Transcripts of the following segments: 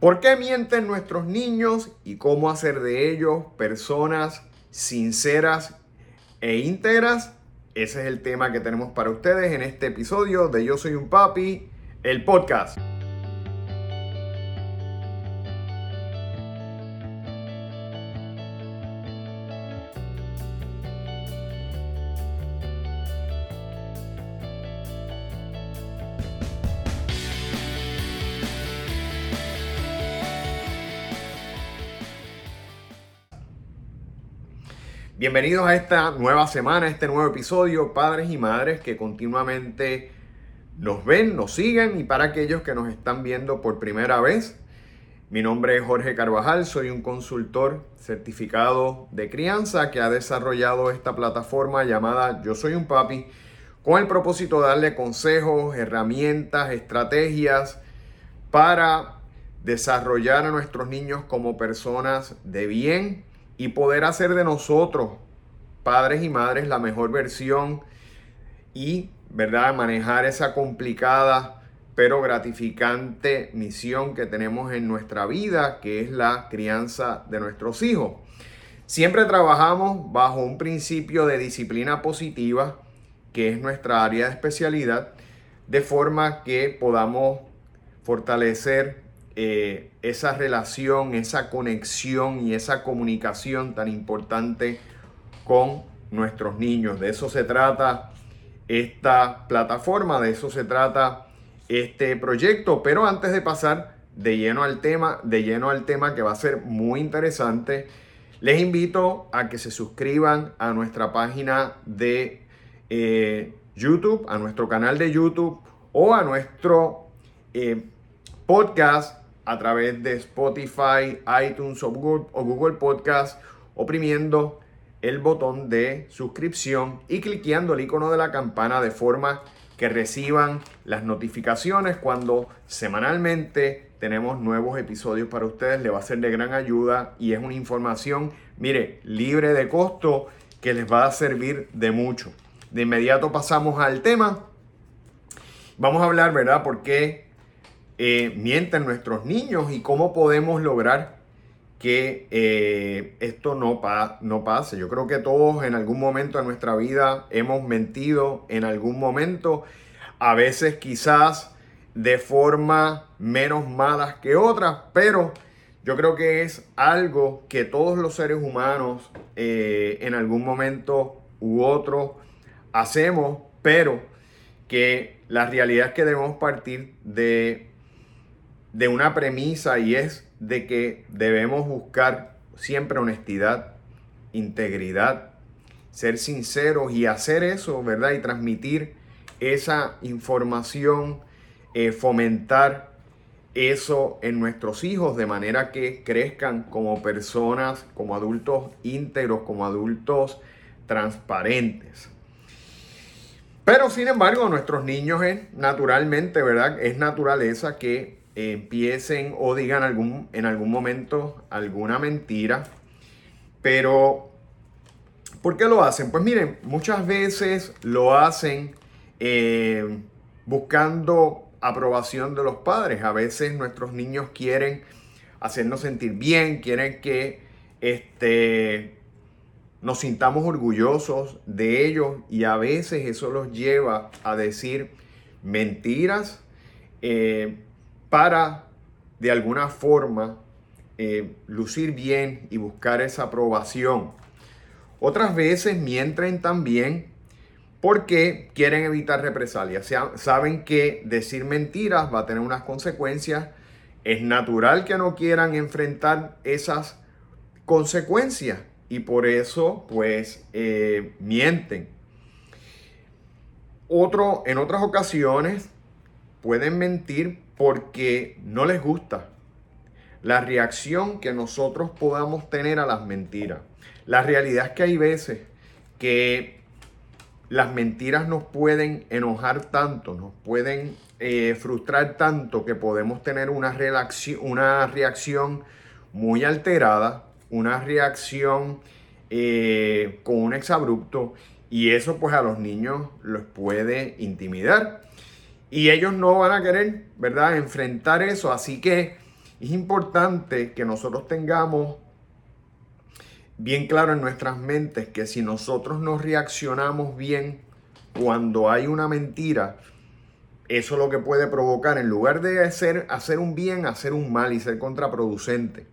¿Por qué mienten nuestros niños y cómo hacer de ellos personas sinceras e íntegras? Ese es el tema que tenemos para ustedes en este episodio de Yo Soy un Papi, el podcast. Bienvenidos a esta nueva semana, este nuevo episodio, padres y madres que continuamente nos ven, nos siguen y para aquellos que nos están viendo por primera vez. Mi nombre es Jorge Carvajal, soy un consultor certificado de crianza que ha desarrollado esta plataforma llamada Yo Soy un Papi con el propósito de darle consejos, herramientas, estrategias para desarrollar a nuestros niños como personas de bien y poder hacer de nosotros, padres y madres, la mejor versión y, ¿verdad?, manejar esa complicada pero gratificante misión que tenemos en nuestra vida, que es la crianza de nuestros hijos. Siempre trabajamos bajo un principio de disciplina positiva, que es nuestra área de especialidad, de forma que podamos fortalecer eh, esa relación, esa conexión y esa comunicación tan importante con nuestros niños. De eso se trata esta plataforma, de eso se trata este proyecto. Pero antes de pasar de lleno al tema, de lleno al tema que va a ser muy interesante, les invito a que se suscriban a nuestra página de eh, YouTube, a nuestro canal de YouTube o a nuestro eh, podcast a través de Spotify, iTunes o Google, Podcast, oprimiendo el botón de suscripción y cliqueando el icono de la campana de forma que reciban las notificaciones cuando semanalmente tenemos nuevos episodios para ustedes. Le va a ser de gran ayuda y es una información, mire, libre de costo que les va a servir de mucho. De inmediato pasamos al tema. Vamos a hablar, ¿verdad? ¿Por qué eh, mienten nuestros niños y cómo podemos lograr que eh, esto no, pase. Yo creo que todos en algún momento de nuestra vida hemos mentido en algún momento, a veces quizás de forma menos malas que otras, pero yo creo que es algo que todos los seres humanos eh, en algún momento u otro hacemos, pero que la realidad es que debemos partir de de una premisa y es de que debemos buscar siempre honestidad, integridad, ser sinceros y hacer eso, ¿verdad? Y transmitir esa información, eh, fomentar eso en nuestros hijos de manera que crezcan como personas, como adultos íntegros, como adultos transparentes. Pero sin embargo, nuestros niños es naturalmente, ¿verdad? Es naturaleza que empiecen o digan algún, en algún momento alguna mentira. Pero, ¿por qué lo hacen? Pues miren, muchas veces lo hacen eh, buscando aprobación de los padres. A veces nuestros niños quieren hacernos sentir bien, quieren que este, nos sintamos orgullosos de ellos y a veces eso los lleva a decir mentiras eh, para de alguna forma eh, lucir bien y buscar esa aprobación. Otras veces mienten también porque quieren evitar represalias. saben que decir mentiras va a tener unas consecuencias. Es natural que no quieran enfrentar esas consecuencias y por eso pues eh, mienten. Otro, en otras ocasiones pueden mentir porque no les gusta la reacción que nosotros podamos tener a las mentiras. La realidad es que hay veces que las mentiras nos pueden enojar tanto, nos pueden eh, frustrar tanto que podemos tener una, una reacción muy alterada, una reacción eh, con un exabrupto y eso pues a los niños los puede intimidar. Y ellos no van a querer, ¿verdad?, enfrentar eso. Así que Es importante que nosotros tengamos bien claro en nuestras mentes que si nosotros no reaccionamos bien cuando hay una mentira, eso lo que puede provocar, en lugar de hacer, hacer un bien, hacer un mal y ser contraproducente.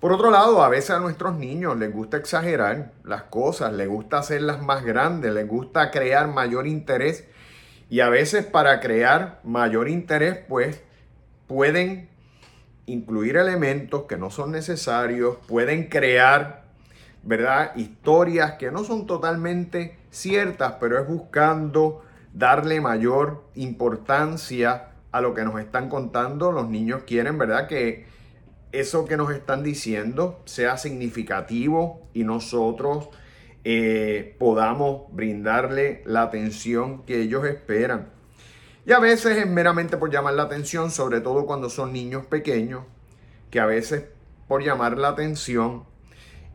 Por otro lado, a veces a nuestros niños les gusta exagerar las cosas, les gusta hacerlas más grandes, les gusta crear mayor interés y a veces para crear mayor interés, pues pueden incluir elementos que no son necesarios, pueden crear, ¿verdad? Historias que no son totalmente ciertas, pero es buscando darle mayor importancia a lo que nos están contando. Los niños quieren, ¿verdad? Que eso que nos están diciendo sea significativo y nosotros eh, podamos brindarle la atención que ellos esperan. Y a veces es meramente por llamar la atención, sobre todo cuando son niños pequeños, que a veces por llamar la atención,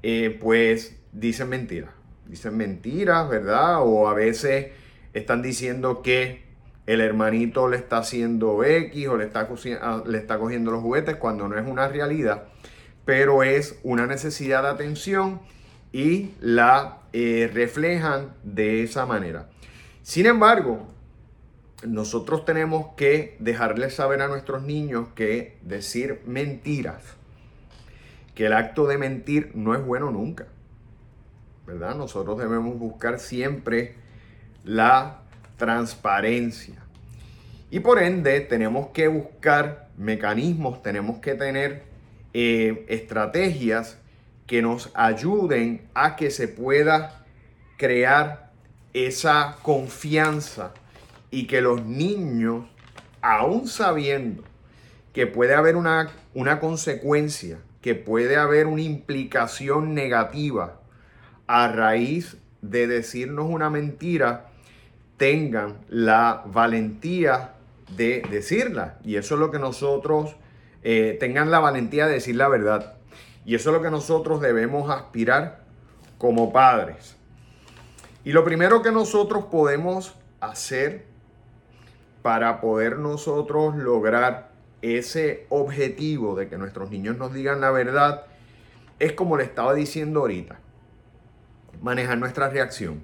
eh, pues dicen mentiras. Dicen mentiras, ¿verdad? O a veces están diciendo que el hermanito le está haciendo X o le está, ah, le está cogiendo los juguetes cuando no es una realidad, pero es una necesidad de atención y la eh, reflejan de esa manera. Sin embargo, nosotros tenemos que dejarles saber a nuestros niños que decir mentiras, que el acto de mentir no es bueno nunca. ¿Verdad? Nosotros debemos buscar siempre la transparencia. Y por ende tenemos que buscar mecanismos, tenemos que tener eh, estrategias que nos ayuden a que se pueda crear esa confianza y que los niños, aún sabiendo que puede haber una, una consecuencia, que puede haber una implicación negativa a raíz de decirnos una mentira, tengan la valentía de decirla. Y eso es lo que nosotros, eh, tengan la valentía de decir la verdad. Y eso es lo que nosotros debemos aspirar como padres. Y lo primero que nosotros podemos hacer para poder nosotros lograr ese objetivo de que nuestros niños nos digan la verdad es como le estaba diciendo ahorita, manejar nuestra reacción.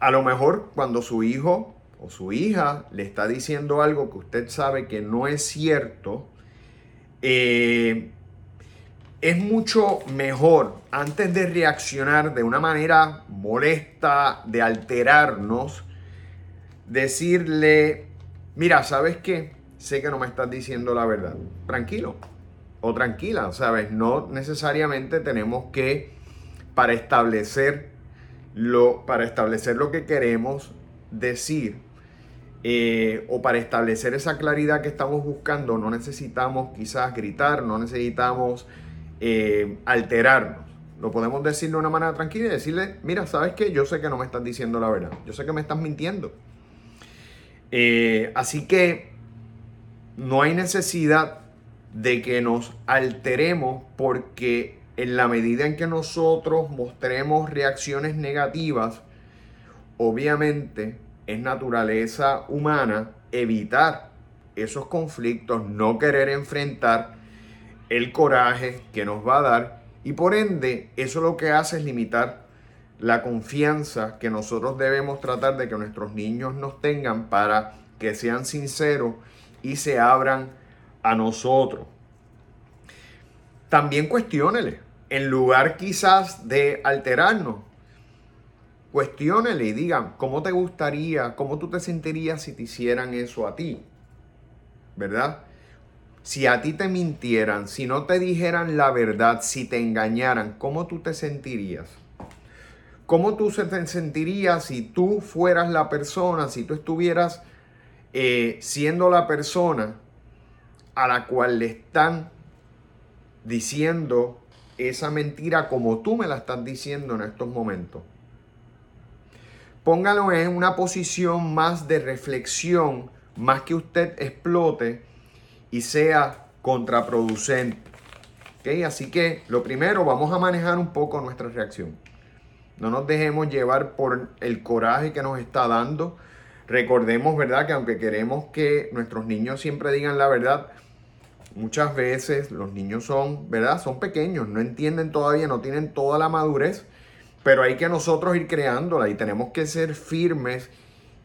A lo mejor cuando su hijo o su hija le está diciendo algo que usted sabe que no es cierto, eh, es mucho mejor antes de reaccionar de una manera molesta, de alterarnos, decirle, mira, ¿sabes qué? Sé que no me estás diciendo la verdad. Tranquilo o tranquila, ¿sabes? No necesariamente tenemos que, para establecer lo, para establecer lo que queremos decir eh, o para establecer esa claridad que estamos buscando, no necesitamos quizás gritar, no necesitamos eh, alterarnos. Lo podemos decir de una manera tranquila y decirle, mira, ¿sabes qué? Yo sé que no me estás diciendo la verdad. Yo sé que me estás mintiendo. Eh, así que no hay necesidad de que nos alteremos porque en la medida en que nosotros mostremos reacciones negativas, obviamente es naturaleza humana evitar esos conflictos, no querer enfrentar el coraje que nos va a dar y por ende eso lo que hace es limitar la confianza que nosotros debemos tratar de que nuestros niños nos tengan para que sean sinceros y se abran a nosotros. También cuestiónele en lugar quizás de alterarnos, cuestionele y digan, ¿cómo te gustaría, cómo tú te sentirías si te hicieran eso a ti? ¿Verdad? Si a ti te mintieran, si no te dijeran la verdad, si te engañaran, ¿cómo tú te sentirías? ¿Cómo tú te sentirías si tú fueras la persona, si tú estuvieras eh, siendo la persona a la cual le están diciendo esa mentira como tú me la estás diciendo en estos momentos. Póngalo en una posición más de reflexión, más que usted explote y sea contraproducente. Así que lo primero, vamos a manejar un poco nuestra reacción. No nos dejemos llevar por el coraje que nos está dando. Recordemos, ¿verdad? Que aunque queremos que nuestros niños siempre digan la verdad, muchas veces los niños son, ¿verdad? Son pequeños, no entienden todavía, no tienen toda la madurez, pero hay que nosotros ir creándola y tenemos que ser firmes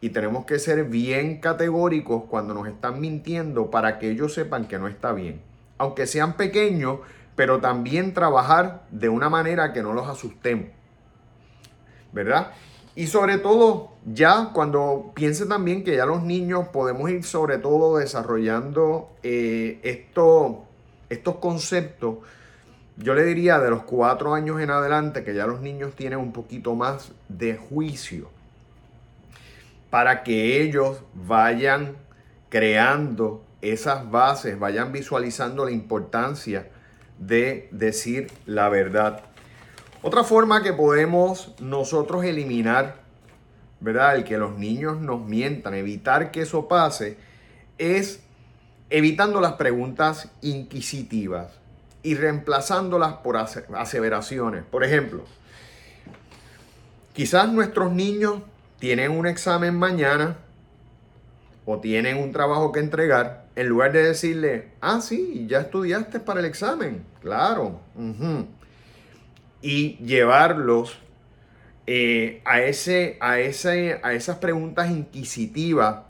y tenemos que ser bien categóricos cuando nos están mintiendo para que ellos sepan que no está bien. Aunque sean pequeños, pero también trabajar de una manera que no los asustemos. ¿Verdad? Y sobre todo, ya cuando piense también que ya los niños podemos ir sobre todo desarrollando eh, estos conceptos, yo le diría de los cuatro años en adelante que ya los niños tienen un poquito más de juicio para que ellos vayan creando esas bases, vayan visualizando la importancia de decir la verdad. Otra forma que podemos nosotros eliminar, ¿verdad? El que los niños nos mientan, evitar que eso pase, es evitando las preguntas inquisitivas y reemplazándolas por aseveraciones. Por ejemplo, quizás nuestros niños tienen un examen mañana o tienen un trabajo que entregar, en lugar de decirle, ah, sí, ya estudiaste para el examen, claro y llevarlos eh, a, ese, a, ese, a esas preguntas inquisitivas.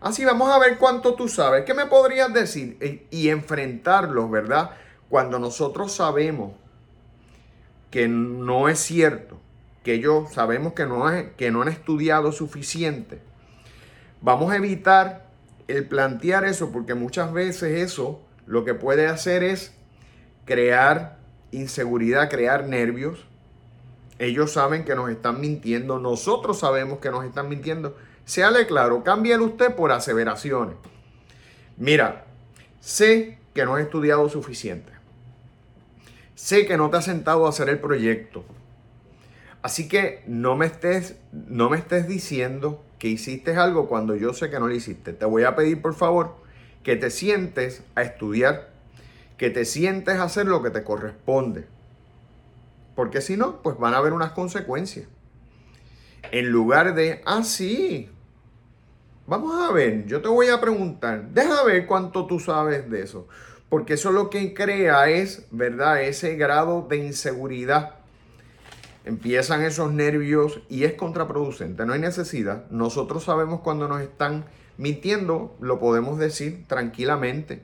Así vamos a ver cuánto tú sabes. ¿Qué me podrías decir? E, y enfrentarlos, ¿verdad? Cuando nosotros sabemos que no es cierto, que ellos sabemos que no, que no han estudiado suficiente, vamos a evitar el plantear eso porque muchas veces eso lo que puede hacer es crear inseguridad, crear nervios. Ellos saben que nos están mintiendo, nosotros sabemos que nos están mintiendo. Séale claro, cámbiale usted por aseveraciones. Mira, sé que no has estudiado suficiente. Sé que no te has sentado a hacer el proyecto. Así que no me estés, no me estés diciendo que hiciste algo cuando yo sé que no lo hiciste. Te voy a pedir, por favor, que te sientes a estudiar que te sientes a hacer lo que te corresponde. Porque si no, pues van a haber unas consecuencias. En lugar de, ah, sí, vamos a ver, yo te voy a preguntar, deja ver cuánto tú sabes de eso. Porque eso lo que crea es, ¿verdad? Ese grado de inseguridad. Empiezan esos nervios y es contraproducente, no hay necesidad. Nosotros sabemos cuando nos están mintiendo, lo podemos decir tranquilamente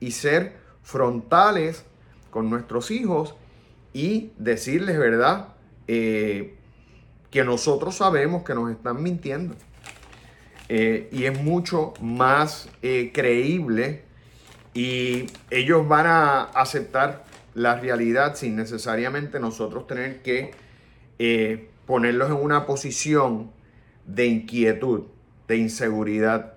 y ser frontales con nuestros hijos y decirles, ¿verdad? Eh, que nosotros sabemos que nos están mintiendo. Eh, y es mucho más eh, creíble y ellos van a aceptar la realidad sin necesariamente nosotros tener que ponerlos en una posición de inquietud, de inseguridad.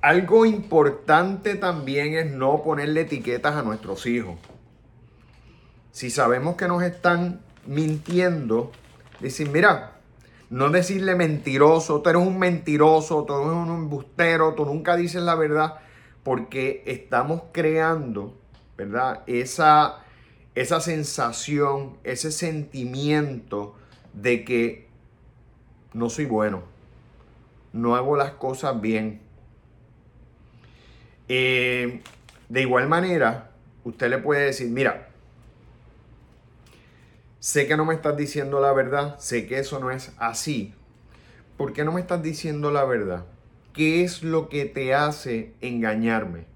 Algo importante también es no ponerle etiquetas a nuestros hijos. Si sabemos que nos están mintiendo, decir, mira, no decirle mentiroso, tú eres un mentiroso, tú eres un embustero, tú nunca dices la verdad, porque estamos creando, ¿verdad? Esa, esa sensación, ese sentimiento de que no soy bueno, no hago las cosas bien eh, de igual manera, usted le puede decir, mira, sé que no me estás diciendo la verdad, sé que eso no es así. ¿Por qué no me estás diciendo la verdad? ¿Qué es lo que te hace engañarme?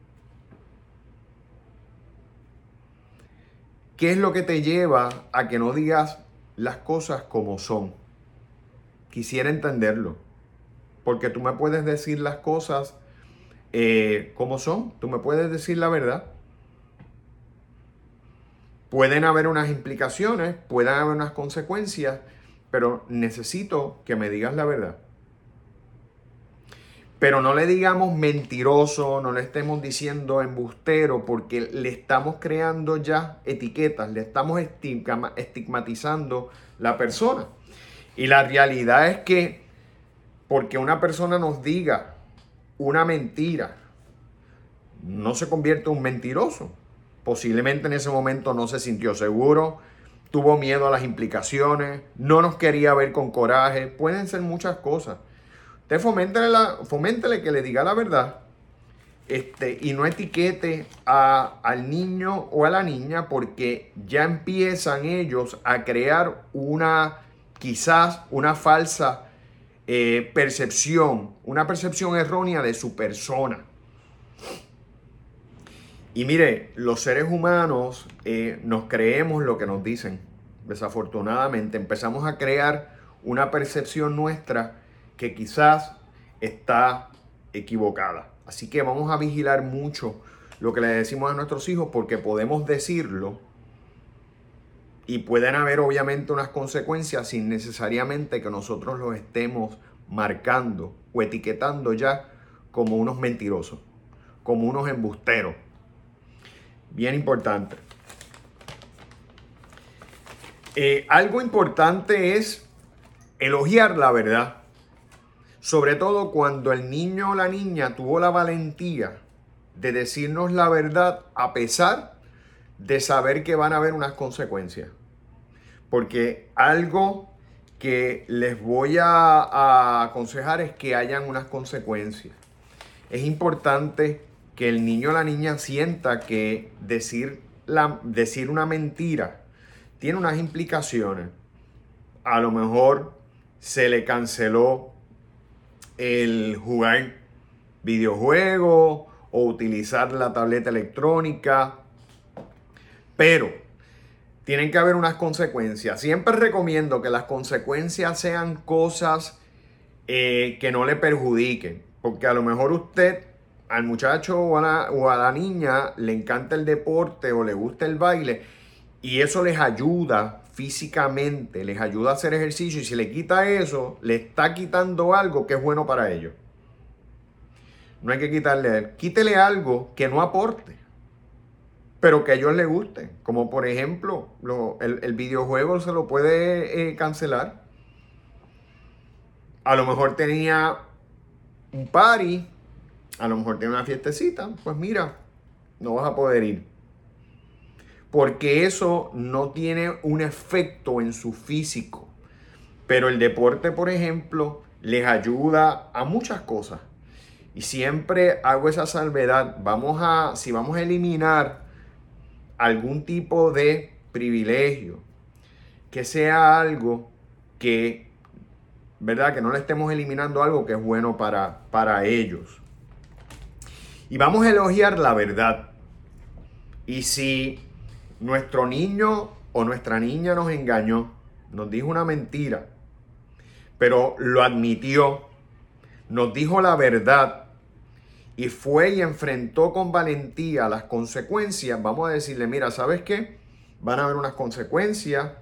¿Qué es lo que te lleva a que no digas las cosas como son? Quisiera entenderlo. Porque tú me puedes decir las cosas eh, ¿cómo son? ¿Tú me puedes decir la verdad? Pueden haber unas implicaciones, pueden haber unas consecuencias, pero necesito que me digas la verdad. Pero no le digamos mentiroso, no le estemos diciendo embustero, porque le estamos creando ya etiquetas, le estamos estigmatizando la persona. Y la realidad es que porque una persona nos diga una mentira, no se convierte en un mentiroso. Posiblemente en ese momento no se sintió seguro, tuvo miedo a las implicaciones, no nos quería ver con coraje, pueden ser muchas cosas. Usted foméntele, la, que le diga la verdad este, y no etiquete a, al niño o a la niña porque ya empiezan ellos a crear una, quizás una falsa eh, percepción, una percepción errónea de su persona. Y mire, los seres humanos eh, nos creemos lo que nos dicen. Desafortunadamente empezamos a crear una percepción nuestra que quizás está equivocada. Así que vamos a vigilar mucho lo que le decimos a nuestros hijos porque podemos decirlo y pueden haber obviamente unas consecuencias sin necesariamente que nosotros los estemos marcando o etiquetando ya como unos mentirosos, como unos embusteros. Bien importante. Eh, algo importante es elogiar la verdad. Sobre todo cuando el niño o la niña tuvo la valentía de decirnos la verdad a pesar de saber que van a haber unas consecuencias. Porque algo que les voy a, aconsejar es que hayan unas consecuencias. Es importante que el niño o la niña sienta que decir, la, decir una mentira tiene unas implicaciones. A lo mejor se le canceló el jugar videojuegos o utilizar la tableta electrónica, pero tienen que haber unas consecuencias. Siempre recomiendo que las consecuencias sean cosas eh, que no le perjudiquen, porque a lo mejor usted, al muchacho o a la niña, le encanta el deporte o le gusta el baile y eso les ayuda físicamente, les ayuda a hacer ejercicio y si le quita eso, le está quitando algo que es bueno para ellos. No hay que quitarle. Quítele algo que no aporte, pero que a ellos les guste. Como por ejemplo, el, videojuego se lo puede eh, cancelar. A lo mejor tenía un party, a lo mejor tiene una fiestecita, pues mira, no vas a poder ir porque eso no tiene un efecto en su físico. Pero el deporte, por ejemplo, les ayuda a muchas cosas. Y siempre hago esa salvedad. Vamos a, si vamos a eliminar algún tipo de privilegio, que sea algo que, ¿verdad? Que no le estemos eliminando algo que es bueno para, para ellos. Y vamos a elogiar la verdad. Y si nuestro niño o nuestra niña nos engañó, nos dijo una mentira, pero lo admitió, nos dijo la verdad y fue y enfrentó con valentía las consecuencias, vamos a decirle, mira, ¿sabes qué? Van a haber unas consecuencias.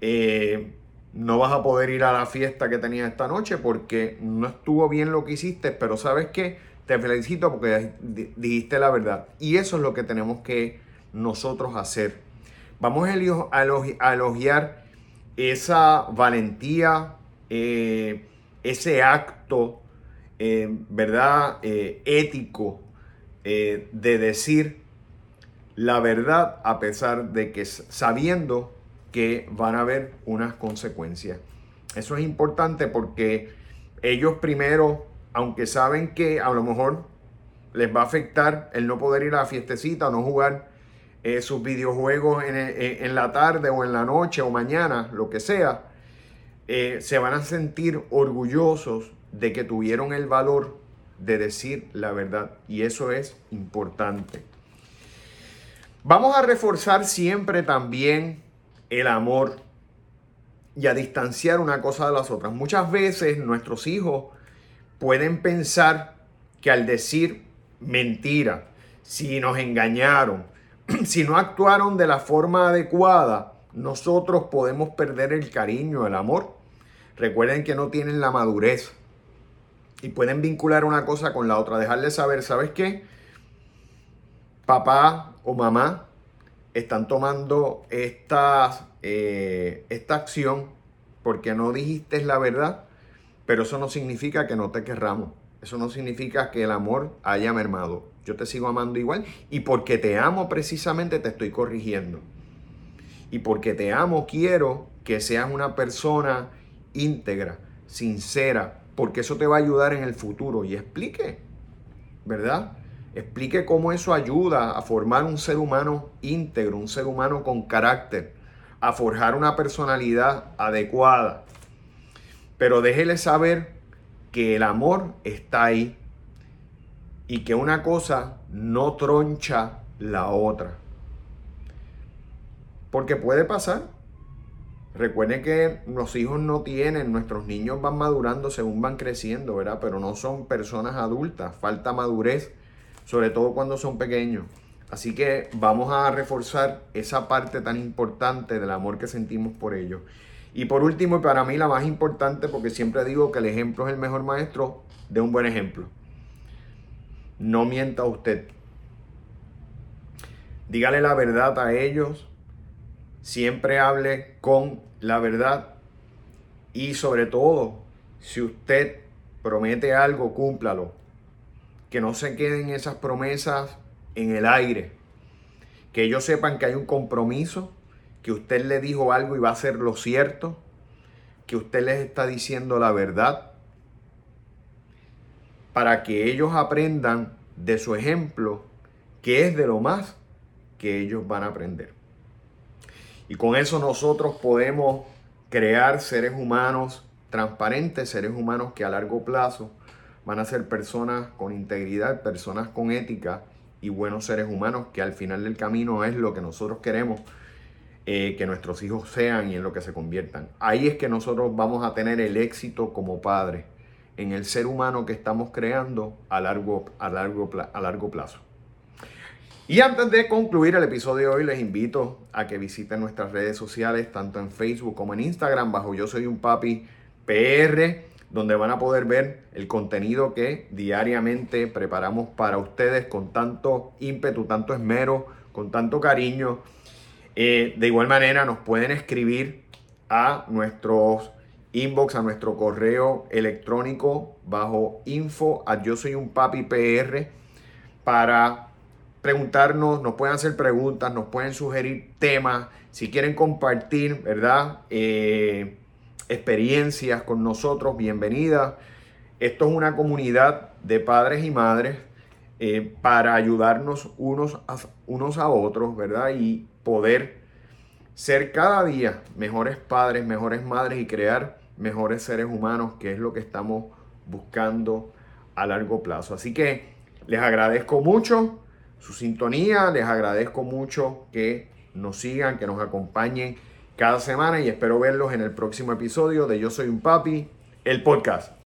Eh, no vas a poder ir a la fiesta que tenías esta noche porque no estuvo bien lo que hiciste, pero ¿sabes qué? Te felicito porque dijiste la verdad. Y eso es lo que tenemos que nosotros hacer. Vamos a elogiar esa valentía, eh, ese acto, eh, ¿verdad? Eh, ético de decir la verdad a pesar de que sabiendo que van a haber unas consecuencias. Eso es importante porque ellos primero, aunque saben que a lo mejor les va a afectar el no poder ir a la fiestecita o no jugar eh, sus videojuegos en, la tarde o en la noche o mañana, lo que sea, eh, se van a sentir orgullosos de que tuvieron el valor de decir la verdad. Y eso es importante. Vamos a reforzar siempre también el amor y a distanciar una cosa de las otras. Muchas veces nuestros hijos pueden pensar que al decir mentira, si nos engañaron, si no actuaron de la forma adecuada, nosotros podemos perder el cariño, el amor. Recuerden que no tienen la madurez y pueden vincular una cosa con la otra, dejarles saber, ¿sabes qué? Papá o mamá están tomando esta, eh, esta acción porque no dijiste la verdad, pero eso no significa que no te querramos. Eso no significa que el amor haya mermado. Yo te sigo amando igual y porque te amo precisamente te estoy corrigiendo. Y porque te amo quiero que seas una persona íntegra, sincera, porque eso te va a ayudar en el futuro. Y explique, ¿verdad? Explique cómo eso ayuda a formar un ser humano íntegro, un ser humano con carácter, a forjar una personalidad adecuada. Pero déjele saber que el amor está ahí y que una cosa no troncha la otra. Porque puede pasar. Recuerden que los hijos no tienen, nuestros niños van madurando según van creciendo, ¿verdad? Pero no son personas adultas, falta madurez, sobre todo cuando son pequeños. Así que vamos a reforzar esa parte tan importante del amor que sentimos por ellos. Y por último, y para mí la más importante, porque siempre digo que el ejemplo es el mejor maestro, de un buen ejemplo. No mienta usted. Dígale la verdad a ellos. Siempre hable con la verdad. Y sobre todo, si usted promete algo, cúmplalo. Que no se queden esas promesas en el aire. Que ellos sepan que hay un compromiso, que usted le dijo algo y va a ser lo cierto, que usted les está diciendo la verdad, para que ellos aprendan de su ejemplo, que es de lo más que ellos van a aprender. Y con eso nosotros podemos crear seres humanos transparentes, seres humanos que a largo plazo van a ser personas con integridad, personas con ética y buenos seres humanos que al final del camino es lo que nosotros queremos eh, que nuestros hijos sean y en lo que se conviertan. Ahí es que nosotros vamos a tener el éxito como padres en el ser humano que estamos creando a largo, a largo, a largo plazo. Y antes de concluir el episodio de hoy, les invito a que visiten nuestras redes sociales, tanto en Facebook como en Instagram, bajo Yo Soy un Papi PR, donde van a poder ver el contenido que diariamente preparamos para ustedes con tanto ímpetu, tanto esmero, con tanto cariño. Eh, de igual manera, nos pueden escribir a nuestros inbox, a nuestro correo electrónico bajo info a yo soy un papi PR para preguntarnos, nos pueden hacer preguntas, nos pueden sugerir temas, si quieren compartir, ¿verdad? Eh, experiencias con nosotros, bienvenidas. Esto es una comunidad de padres y madres eh, para ayudarnos unos a, unos a otros, ¿verdad? Y poder ser cada día mejores padres, mejores madres y crear mejores seres humanos, que es lo que estamos buscando a largo plazo. Así que les agradezco mucho su sintonía. Les agradezco mucho que nos sigan, que nos acompañen cada semana y espero verlos en el próximo episodio de Yo Soy un Papi, el podcast.